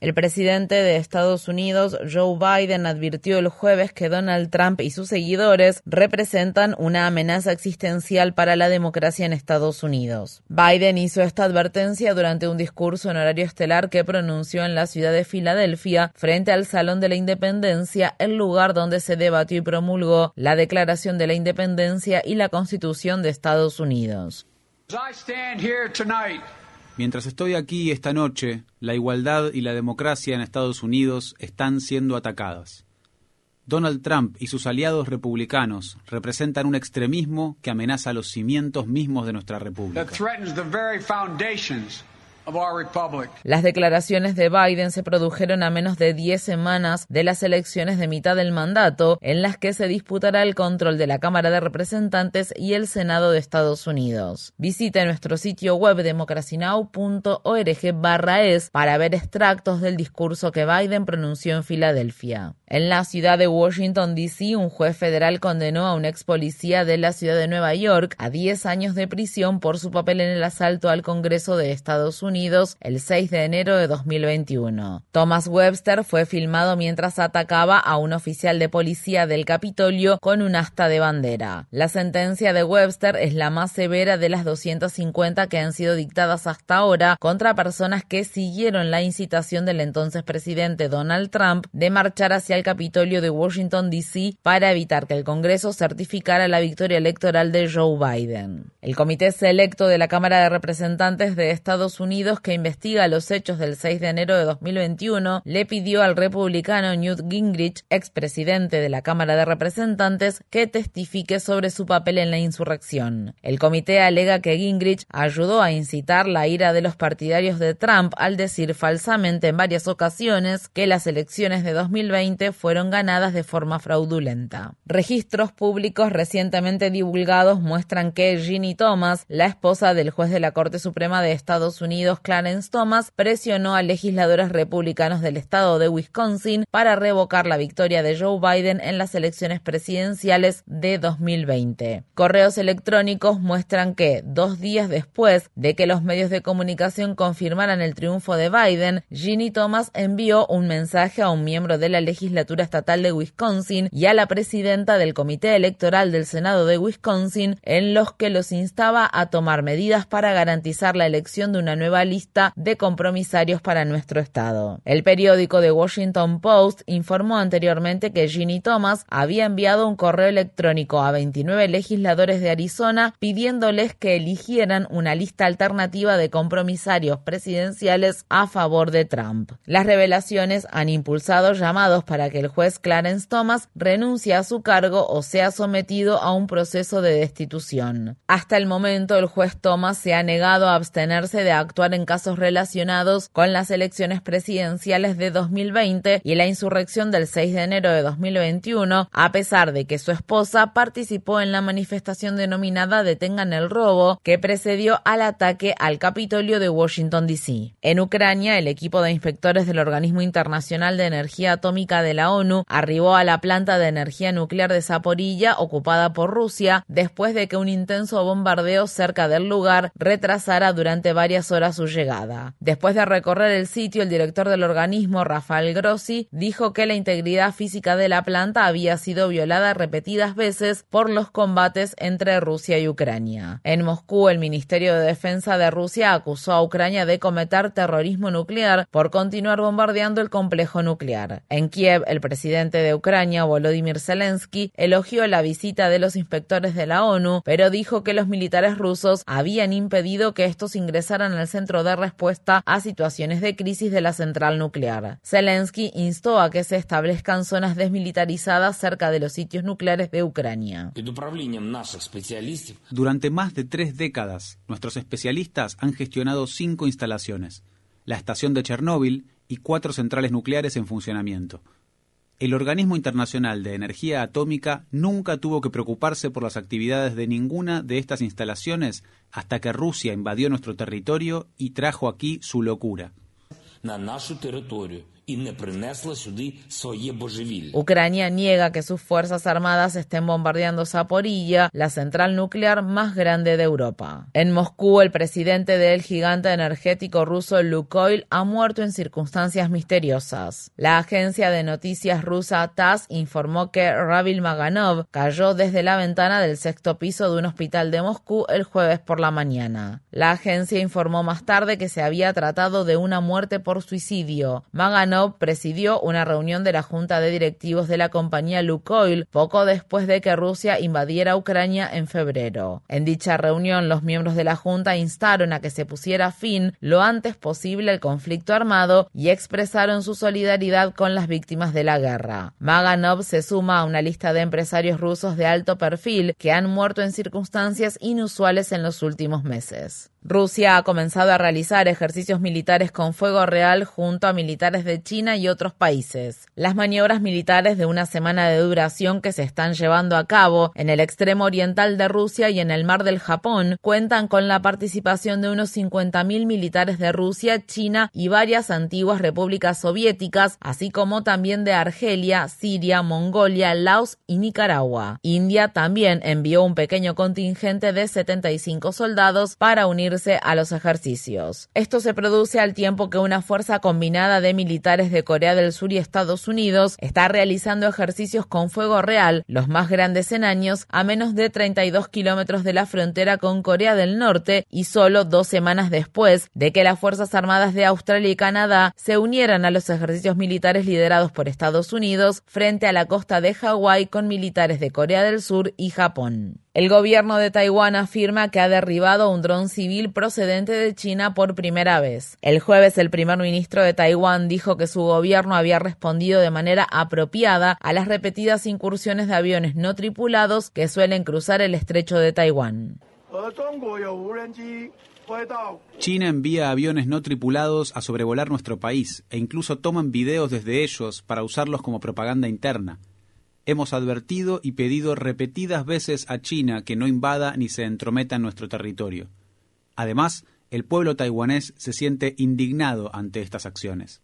El presidente de Estados Unidos, Joe Biden, advirtió el jueves que Donald Trump y sus seguidores representan una amenaza existencial para la democracia en Estados Unidos. Biden hizo esta advertencia durante un discurso en horario estelar que pronunció en la ciudad de Filadelfia frente al Salón de la Independencia, el lugar donde se debatió y promulgó la Declaración de la Independencia y la Constitución de Estados Unidos. Mientras estoy aquí esta noche, la igualdad y la democracia en Estados Unidos están siendo atacadas. Donald Trump y sus aliados republicanos representan un extremismo que amenaza los cimientos mismos de nuestra república. Las declaraciones de Biden se produjeron a menos de 10 semanas de las elecciones de mitad del mandato, en las que se disputará el control de la Cámara de Representantes y el Senado de Estados Unidos. Visite nuestro sitio web democracynow.org barra es para ver extractos del discurso que Biden pronunció en Filadelfia. En la ciudad de Washington, D.C., un juez federal condenó a un ex policía de la ciudad de Nueva York a 10 años de prisión por su papel en el asalto al Congreso de Estados Unidos el 6 de enero de 2021. Thomas Webster fue filmado mientras atacaba a un oficial de policía del Capitolio con un asta de bandera. La sentencia de Webster es la más severa de las 250 que han sido dictadas hasta ahora contra personas que siguieron la incitación del entonces presidente Donald Trump de marchar hacia el Capitolio de Washington, D.C. para evitar que el Congreso certificara la victoria electoral de Joe Biden. El Comité Selecto de la Cámara de Representantes de Estados Unidos, que investiga los hechos del 6 de enero de 2021, le pidió al republicano Newt Gingrich, expresidente de la Cámara de Representantes, que testifique sobre su papel en la insurrección. El comité alega que Gingrich ayudó a incitar la ira de los partidarios de Trump al decir falsamente en varias ocasiones que las elecciones de 2020 fueron ganadas de forma fraudulenta. Registros públicos recientemente divulgados muestran que Ginny Thomas, la esposa del juez de la Corte Suprema de Estados Unidos Clarence Thomas, presionó a legisladores republicanos del estado de Wisconsin para revocar la victoria de Joe Biden en las elecciones presidenciales de 2020. Correos electrónicos muestran que, dos días después de que los medios de comunicación confirmaran el triunfo de Biden, Ginny Thomas envió un mensaje a un miembro de la legislatura estatal de Wisconsin y a la presidenta del Comité Electoral del Senado de Wisconsin, en los que los instaba a tomar medidas para garantizar la elección de una nueva lista de compromisarios para nuestro estado. El periódico The Washington Post informó anteriormente que Ginny Thomas había enviado un correo electrónico a 29 legisladores de Arizona pidiéndoles que eligieran una lista alternativa de compromisarios presidenciales a favor de Trump. Las revelaciones han impulsado llamados para que el juez Clarence Thomas renuncie a su cargo o sea sometido a un proceso de destitución. Hasta el momento, el juez Thomas se ha negado a abstenerse de actuar en casos relacionados con las elecciones presidenciales de 2020 y la insurrección del 6 de enero de 2021, a pesar de que su esposa participó en la manifestación denominada Detengan el robo, que precedió al ataque al Capitolio de Washington, D.C. En Ucrania, el equipo de inspectores del Organismo Internacional de Energía Atómica de la ONU arribó a la planta de energía nuclear de Zaporilla ocupada por Rusia después de que un intenso bombardeo cerca del lugar retrasara durante varias horas su llegada. Después de recorrer el sitio, el director del organismo, Rafael Grossi, dijo que la integridad física de la planta había sido violada repetidas veces por los combates entre Rusia y Ucrania. En Moscú, el Ministerio de Defensa de Rusia acusó a Ucrania de cometer terrorismo nuclear por continuar bombardeando el complejo nuclear. En Kiev, el presidente de Ucrania, Volodymyr Zelensky, elogió la visita de los inspectores de la ONU, pero dijo que los militares rusos habían impedido que estos ingresaran al centro centro de respuesta a situaciones de crisis de la central nuclear. Zelensky instó a que se establezcan zonas desmilitarizadas cerca de los sitios nucleares de Ucrania. Durante más de tres décadas, nuestros especialistas han gestionado cinco instalaciones, la estación de Chernóbil y cuatro centrales nucleares en funcionamiento. El Organismo Internacional de Energía Atómica nunca tuvo que preocuparse por las actividades de ninguna de estas instalaciones hasta que Rusia invadió nuestro territorio y trajo aquí su locura. Ucrania niega que sus fuerzas armadas estén bombardeando Zaporilla, la central nuclear más grande de Europa. En Moscú, el presidente del gigante energético ruso Lukoil ha muerto en circunstancias misteriosas. La agencia de noticias rusa TASS informó que Ravil Maganov cayó desde la ventana del sexto piso de un hospital de Moscú el jueves por la mañana. La agencia informó más tarde que se había tratado de una muerte por suicidio. Maganov presidió una reunión de la Junta de Directivos de la compañía Lukoil poco después de que Rusia invadiera Ucrania en febrero. En dicha reunión, los miembros de la Junta instaron a que se pusiera fin lo antes posible al conflicto armado y expresaron su solidaridad con las víctimas de la guerra. Maganov se suma a una lista de empresarios rusos de alto perfil que han muerto en circunstancias inusuales en los últimos meses. Rusia ha comenzado a realizar ejercicios militares con fuego real junto a militares de China y otros países. Las maniobras militares de una semana de duración que se están llevando a cabo en el extremo oriental de Rusia y en el mar del Japón cuentan con la participación de unos 50.000 militares de Rusia, China y varias antiguas repúblicas soviéticas, así como también de Argelia, Siria, Mongolia, Laos y Nicaragua. India también envió un pequeño contingente de 75 soldados para unir a los ejercicios. Esto se produce al tiempo que una fuerza combinada de militares de Corea del Sur y Estados Unidos está realizando ejercicios con fuego real, los más grandes en años, a menos de 32 kilómetros de la frontera con Corea del Norte y solo dos semanas después de que las Fuerzas Armadas de Australia y Canadá se unieran a los ejercicios militares liderados por Estados Unidos frente a la costa de Hawái con militares de Corea del Sur y Japón. El gobierno de Taiwán afirma que ha derribado un dron civil procedente de China por primera vez. El jueves el primer ministro de Taiwán dijo que su gobierno había respondido de manera apropiada a las repetidas incursiones de aviones no tripulados que suelen cruzar el estrecho de Taiwán. China envía aviones no tripulados a sobrevolar nuestro país e incluso toman videos desde ellos para usarlos como propaganda interna. Hemos advertido y pedido repetidas veces a China que no invada ni se entrometa en nuestro territorio. Además, el pueblo taiwanés se siente indignado ante estas acciones.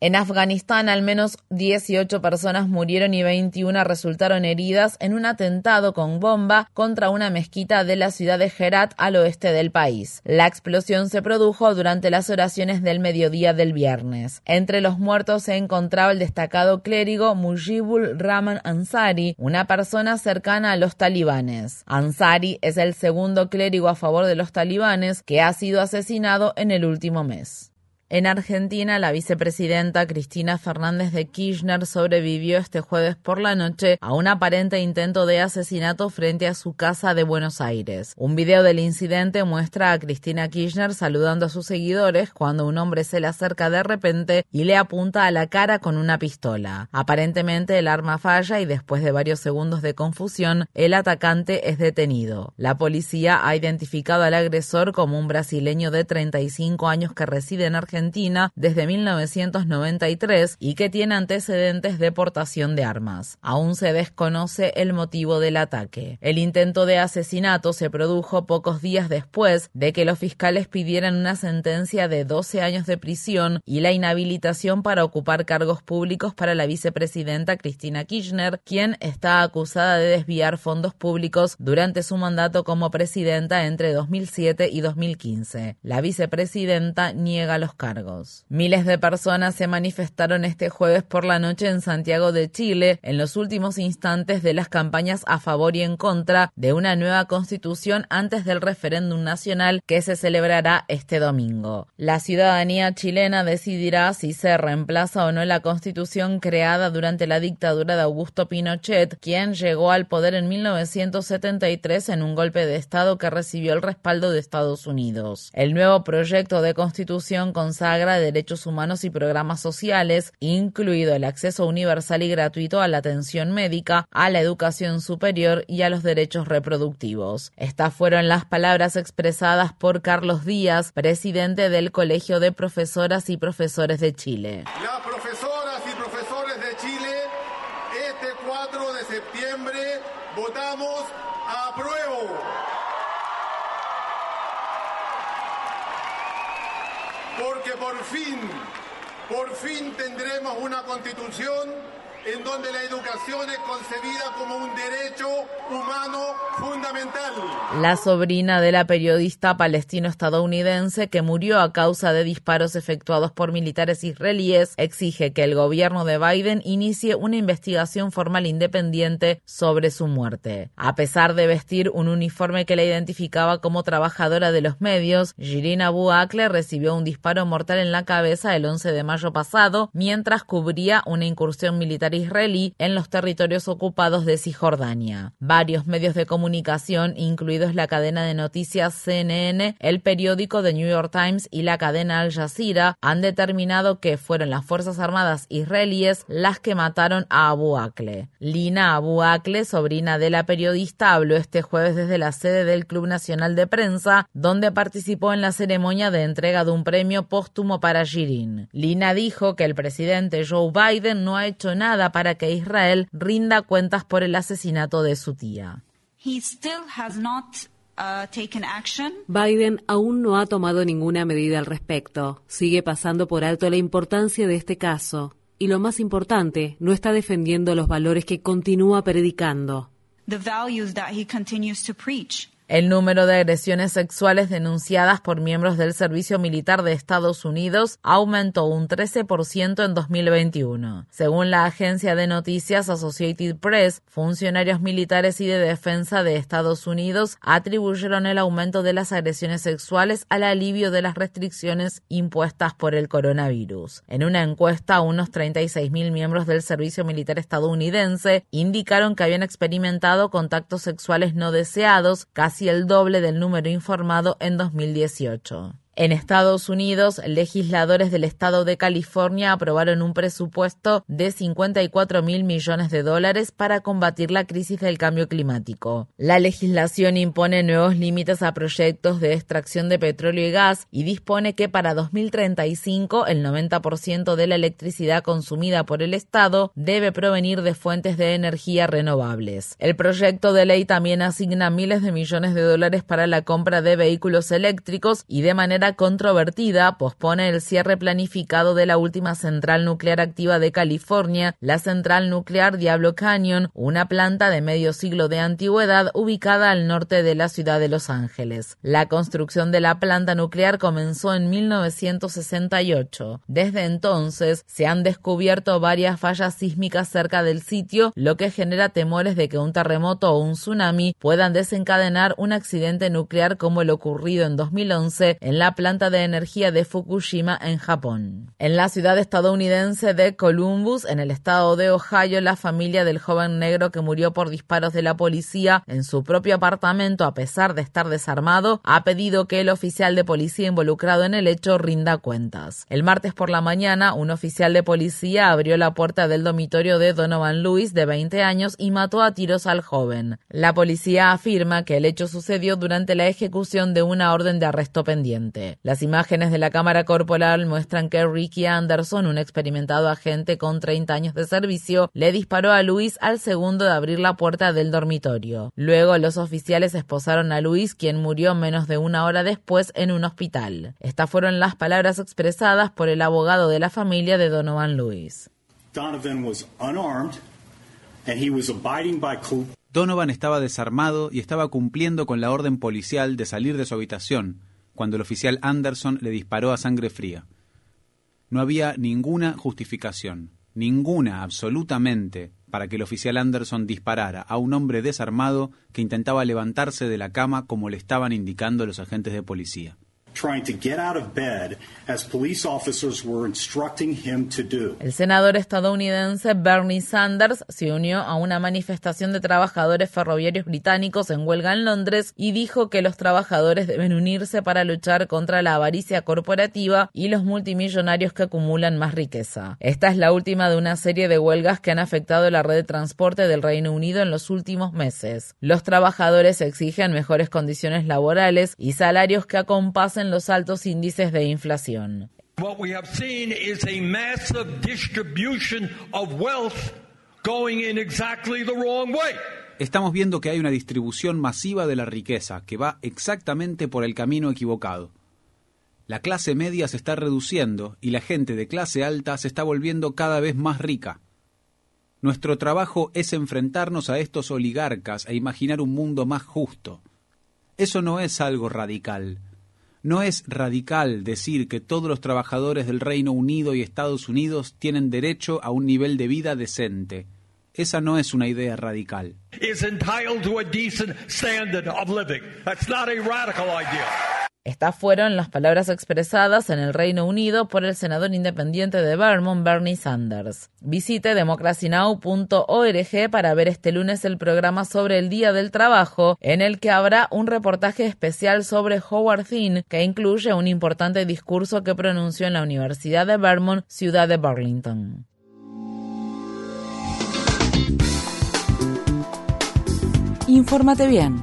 En Afganistán, al menos 18 personas murieron y 21 resultaron heridas en un atentado con bomba contra una mezquita de la ciudad de Herat al oeste del país. La explosión se produjo durante las oraciones del mediodía del viernes. Entre los muertos se encontraba el destacado clérigo Mujibul Rahman Ansari, una persona cercana a los talibanes. Ansari es el segundo clérigo a favor de los talibanes que ha sido asesinado en el último mes. En Argentina, la vicepresidenta Cristina Fernández de Kirchner sobrevivió este jueves por la noche a un aparente intento de asesinato frente a su casa de Buenos Aires. Un video del incidente muestra a Cristina Kirchner saludando a sus seguidores cuando un hombre se le acerca de repente y le apunta a la cara con una pistola. Aparentemente el arma falla y después de varios segundos de confusión, el atacante es detenido. La policía ha identificado al agresor como un brasileño de 35 años que reside en Argentina Argentina desde 1993 y que tiene antecedentes de portación de armas. Aún se desconoce el motivo del ataque. El intento de asesinato se produjo pocos días después de que los fiscales pidieran una sentencia de 12 años de prisión y la inhabilitación para ocupar cargos públicos para la vicepresidenta Cristina Kirchner, quien está acusada de desviar fondos públicos durante su mandato como presidenta entre 2007 y 2015. La vicepresidenta niega los cargos Miles de personas se manifestaron este jueves por la noche en Santiago de Chile en los últimos instantes de las campañas a favor y en contra de una nueva constitución antes del referéndum nacional que se celebrará este domingo. La ciudadanía chilena decidirá si se reemplaza o no la constitución creada durante la dictadura de Augusto Pinochet, quien llegó al poder en 1973 en un golpe de Estado que recibió el respaldo de Estados Unidos. El nuevo proyecto de constitución consagra derechos humanos y programas sociales, incluido el acceso universal y gratuito a la atención médica, a la educación superior y a los derechos reproductivos. Estas fueron las palabras expresadas por Carlos Díaz, presidente del Colegio de Profesoras y Profesores de Chile. Las profesoras y profesores de Chile, este 4 de septiembre votamos Porque por fin, por fin tendremos una constitución en donde la educación es concebida como un derecho humano fundamental. La sobrina de la periodista palestino-estadounidense que murió a causa de disparos efectuados por militares israelíes exige que el gobierno de Biden inicie una investigación formal independiente sobre su muerte. A pesar de vestir un uniforme que la identificaba como trabajadora de los medios, Jirin Abu Akleh recibió un disparo mortal en la cabeza el 11 de mayo pasado mientras cubría una incursión militar israelí en los territorios ocupados de Cisjordania. Varios medios de comunicación, incluidos la cadena de noticias CNN, el periódico The New York Times y la cadena Al Jazeera, han determinado que fueron las Fuerzas Armadas israelíes las que mataron a Abu Akleh. Lina Abu Akleh, sobrina de la periodista, habló este jueves desde la sede del Club Nacional de Prensa, donde participó en la ceremonia de entrega de un premio póstumo para Shirin. Lina dijo que el presidente Joe Biden no ha hecho nada para que Israel rinda cuentas por el asesinato de su tía. Uh, Biden aún no ha tomado ninguna medida al respecto. Sigue pasando por alto la importancia de este caso. Y lo más importante, no está defendiendo los valores que continúa predicando. El número de agresiones sexuales denunciadas por miembros del Servicio Militar de Estados Unidos aumentó un 13% en 2021. Según la agencia de noticias Associated Press, funcionarios militares y de defensa de Estados Unidos atribuyeron el aumento de las agresiones sexuales al alivio de las restricciones impuestas por el coronavirus. En una encuesta, unos 36.000 miembros del Servicio Militar estadounidense indicaron que habían experimentado contactos sexuales no deseados, casi el doble del número informado en 2018. En Estados Unidos, legisladores del estado de California aprobaron un presupuesto de 54 mil millones de dólares para combatir la crisis del cambio climático. La legislación impone nuevos límites a proyectos de extracción de petróleo y gas y dispone que para 2035 el 90% de la electricidad consumida por el estado debe provenir de fuentes de energía renovables. El proyecto de ley también asigna miles de millones de dólares para la compra de vehículos eléctricos y de manera controvertida pospone el cierre planificado de la última central nuclear activa de California, la central nuclear Diablo Canyon, una planta de medio siglo de antigüedad ubicada al norte de la ciudad de Los Ángeles. La construcción de la planta nuclear comenzó en 1968. Desde entonces se han descubierto varias fallas sísmicas cerca del sitio, lo que genera temores de que un terremoto o un tsunami puedan desencadenar un accidente nuclear como el ocurrido en 2011 en la planta de energía de Fukushima en Japón. En la ciudad estadounidense de Columbus, en el estado de Ohio, la familia del joven negro que murió por disparos de la policía en su propio apartamento a pesar de estar desarmado, ha pedido que el oficial de policía involucrado en el hecho rinda cuentas. El martes por la mañana, un oficial de policía abrió la puerta del dormitorio de Donovan Lewis, de 20 años, y mató a tiros al joven. La policía afirma que el hecho sucedió durante la ejecución de una orden de arresto pendiente. Las imágenes de la cámara corporal muestran que Ricky Anderson, un experimentado agente con 30 años de servicio, le disparó a Luis al segundo de abrir la puerta del dormitorio. Luego los oficiales esposaron a Luis, quien murió menos de una hora después en un hospital. Estas fueron las palabras expresadas por el abogado de la familia de Donovan Lewis. Donovan estaba desarmado y estaba cumpliendo con la orden policial de salir de su habitación, cuando el oficial Anderson le disparó a sangre fría. No había ninguna justificación, ninguna absolutamente, para que el oficial Anderson disparara a un hombre desarmado que intentaba levantarse de la cama como le estaban indicando los agentes de policía. El senador estadounidense Bernie Sanders se unió a una manifestación de trabajadores ferroviarios británicos en huelga en Londres y dijo que los trabajadores deben unirse para luchar contra la avaricia corporativa y los multimillonarios que acumulan más riqueza. Esta es la última de una serie de huelgas que han afectado la red de transporte del Reino Unido en los últimos meses. Los trabajadores exigen mejores condiciones laborales y salarios que acompasen los altos índices de inflación. Estamos viendo que hay una distribución masiva de la riqueza que va exactamente por el camino equivocado. La clase media se está reduciendo y la gente de clase alta se está volviendo cada vez más rica. Nuestro trabajo es enfrentarnos a estos oligarcas e imaginar un mundo más justo. Eso no es algo radical, no es radical decir que todos los trabajadores del Reino Unido y Estados Unidos tienen derecho a un nivel de vida decente. Esa no es una idea radical. Estas fueron las palabras expresadas en el Reino Unido por el senador independiente de Vermont, Bernie Sanders. Visite democracynow.org para ver este lunes el programa sobre el Día del Trabajo, en el que habrá un reportaje especial sobre Howard Thinn, que incluye un importante discurso que pronunció en la Universidad de Vermont, ciudad de Burlington. Infórmate bien